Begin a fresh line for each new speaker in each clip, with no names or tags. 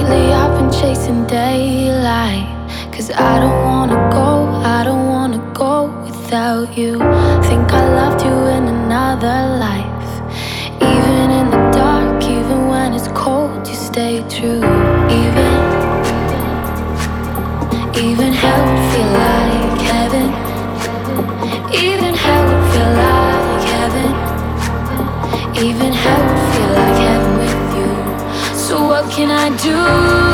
Lately I've been chasing daylight. Cause I don't wanna go, I don't wanna go without you. Think I loved you in another life. Even in the dark, even when it's cold, you stay true. Even, can I do?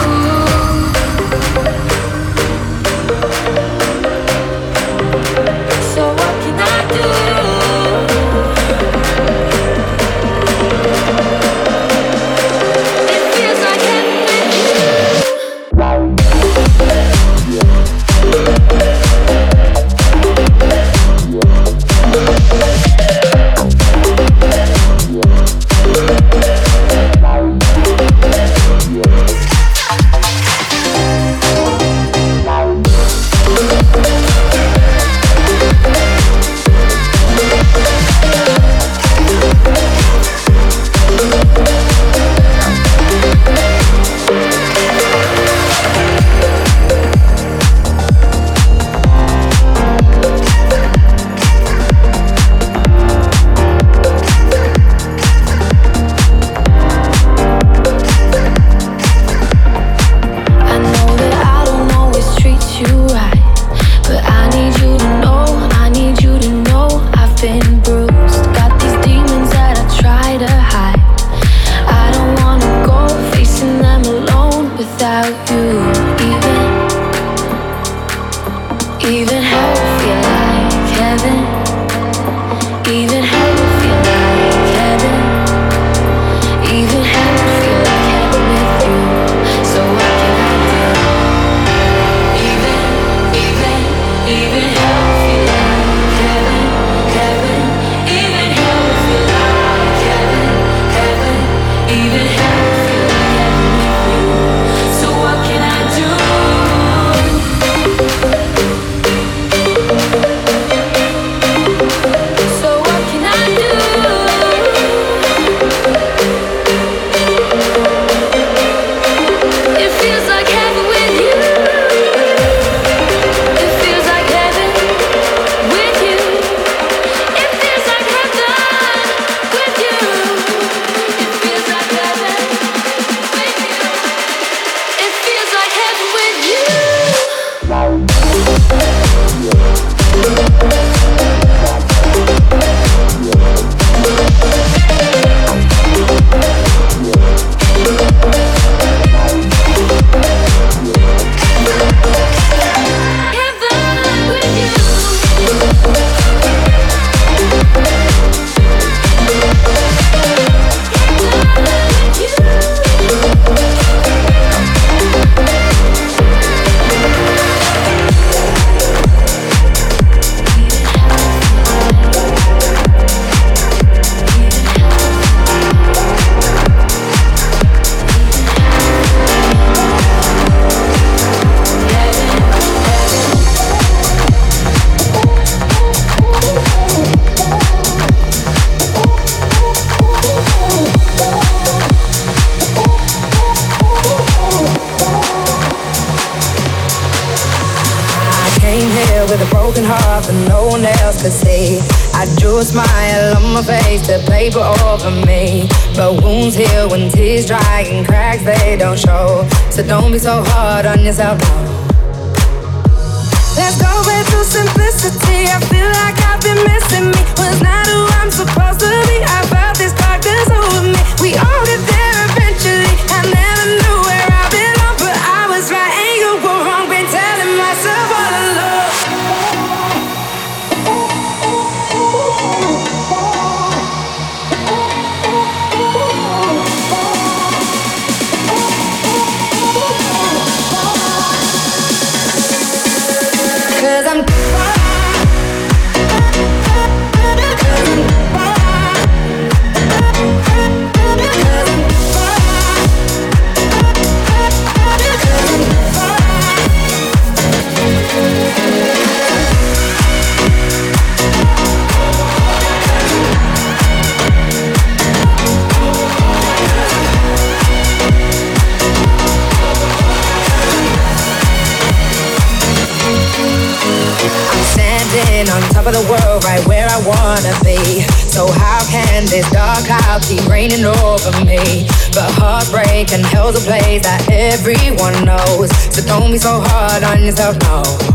It's a place that everyone knows. So don't be so hard on yourself now.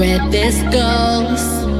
where this goes.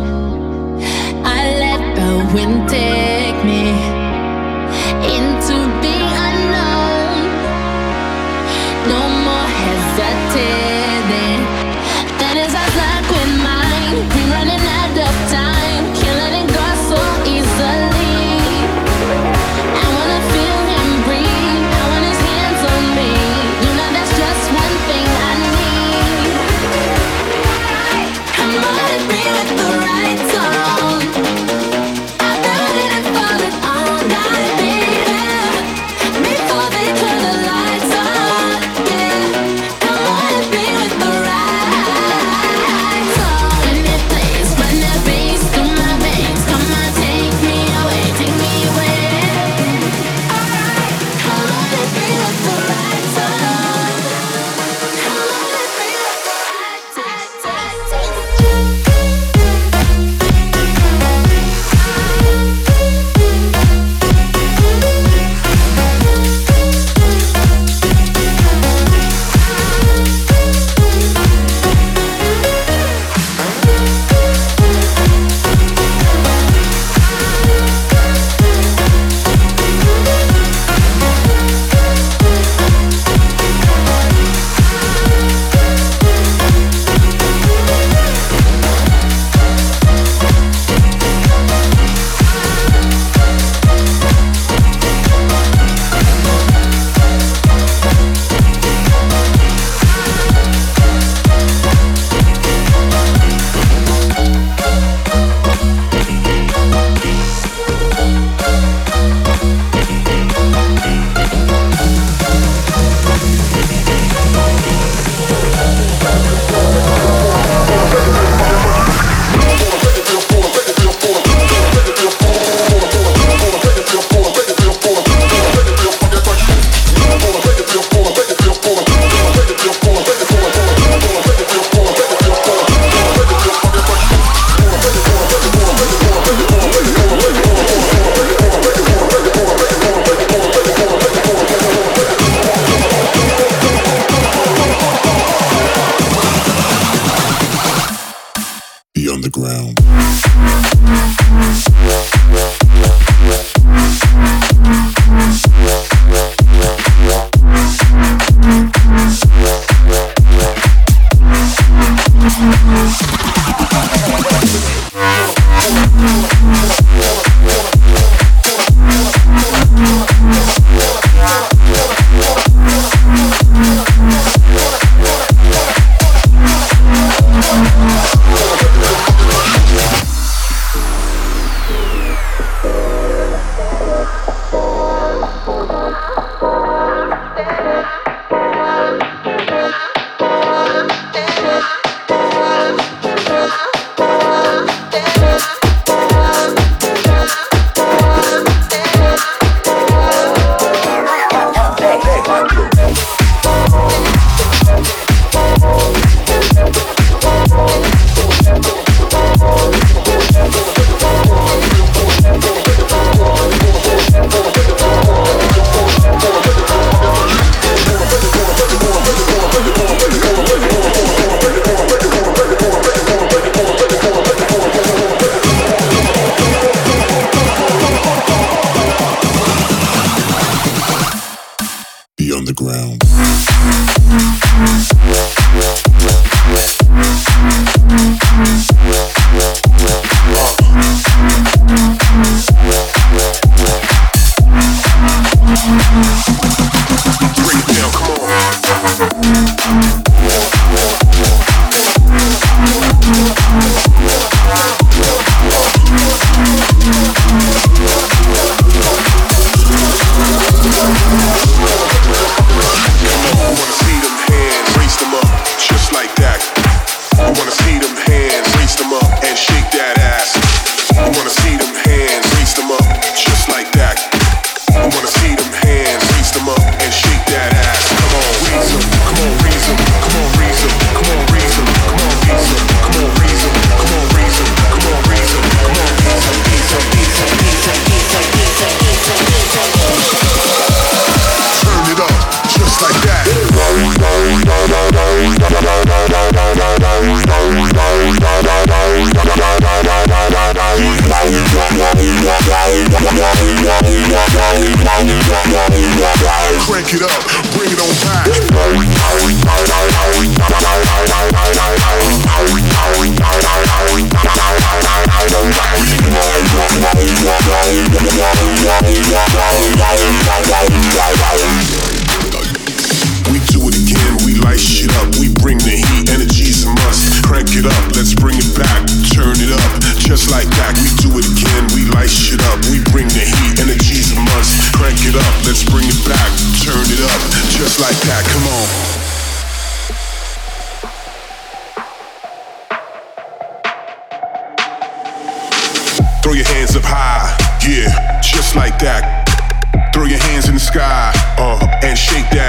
Just uh, like that. Come on.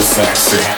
So sexy.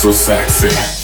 so sexy.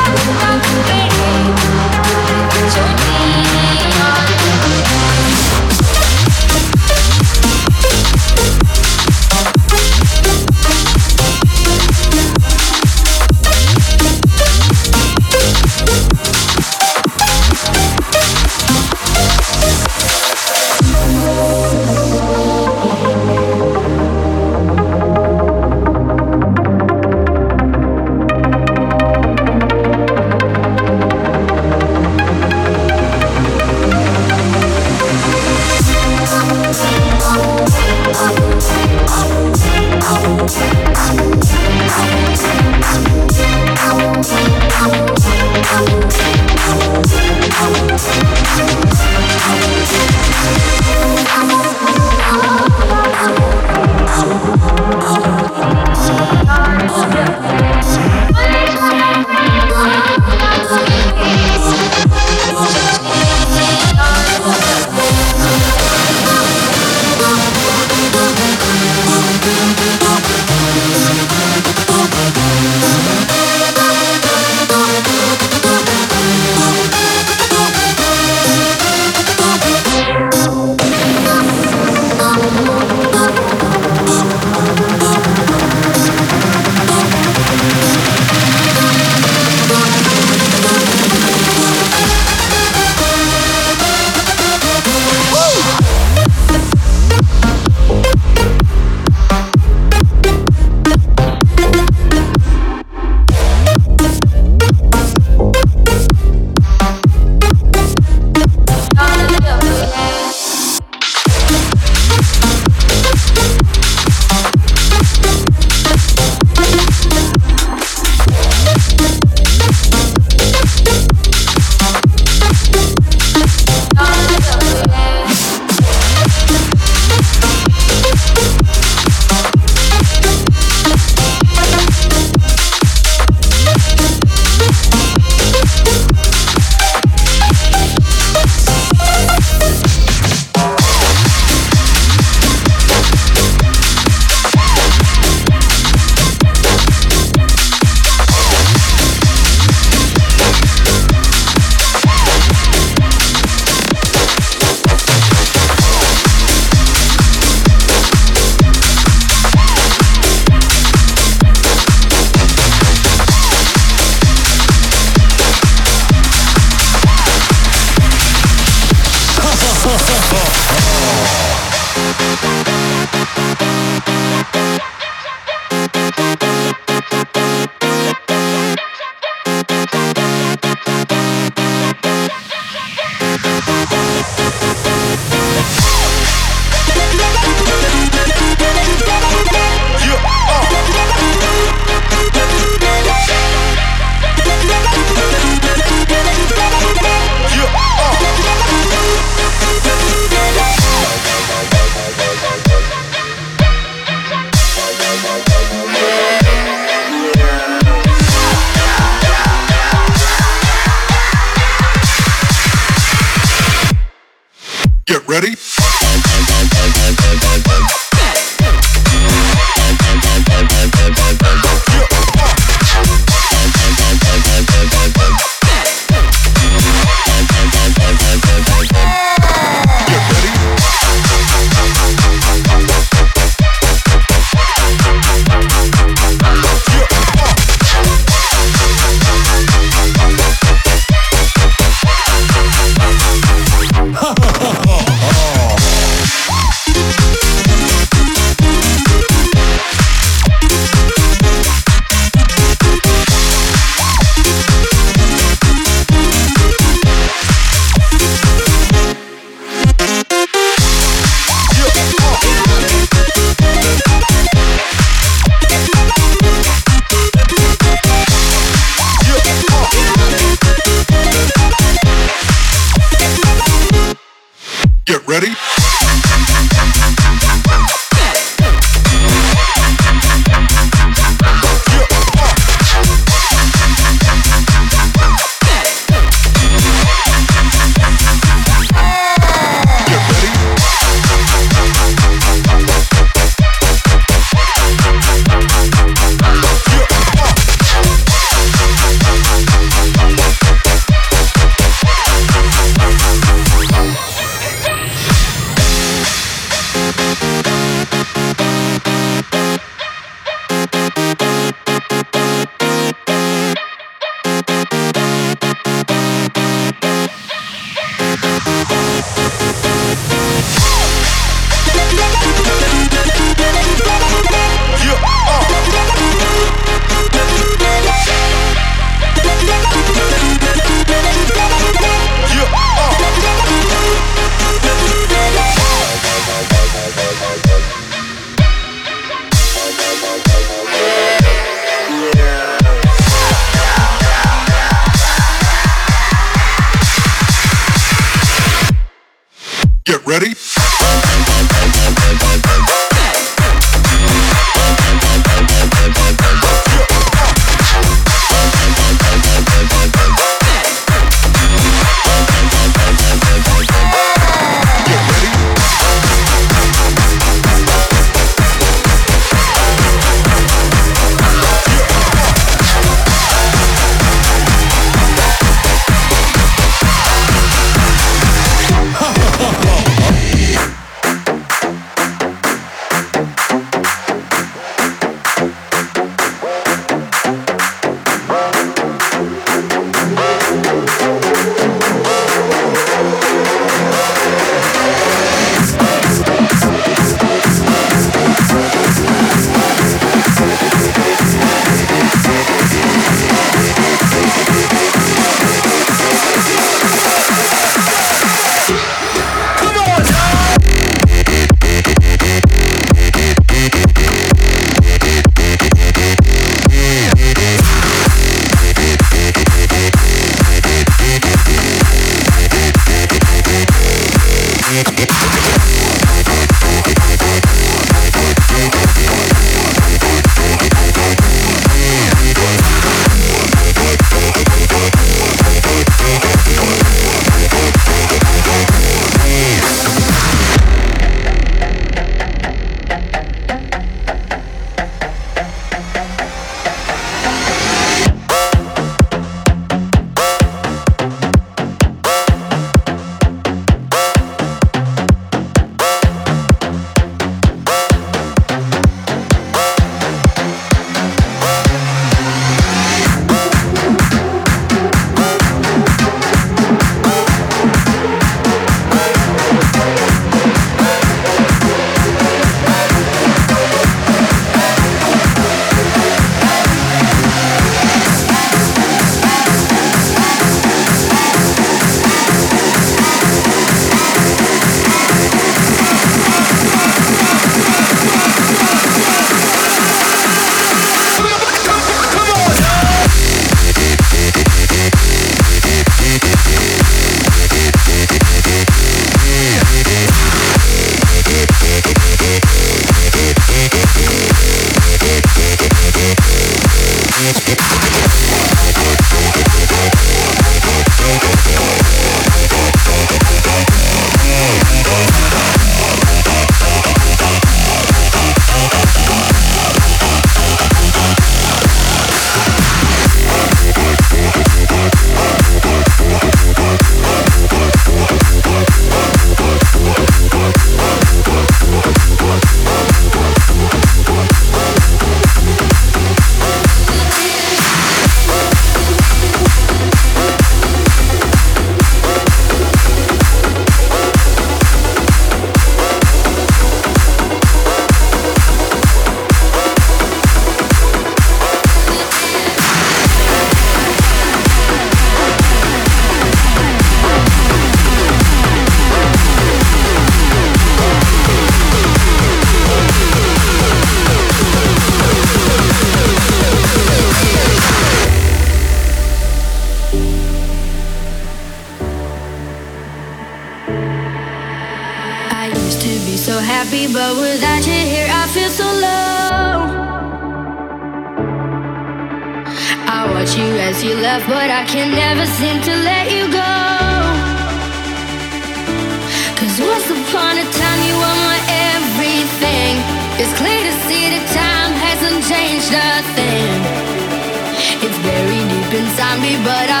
But I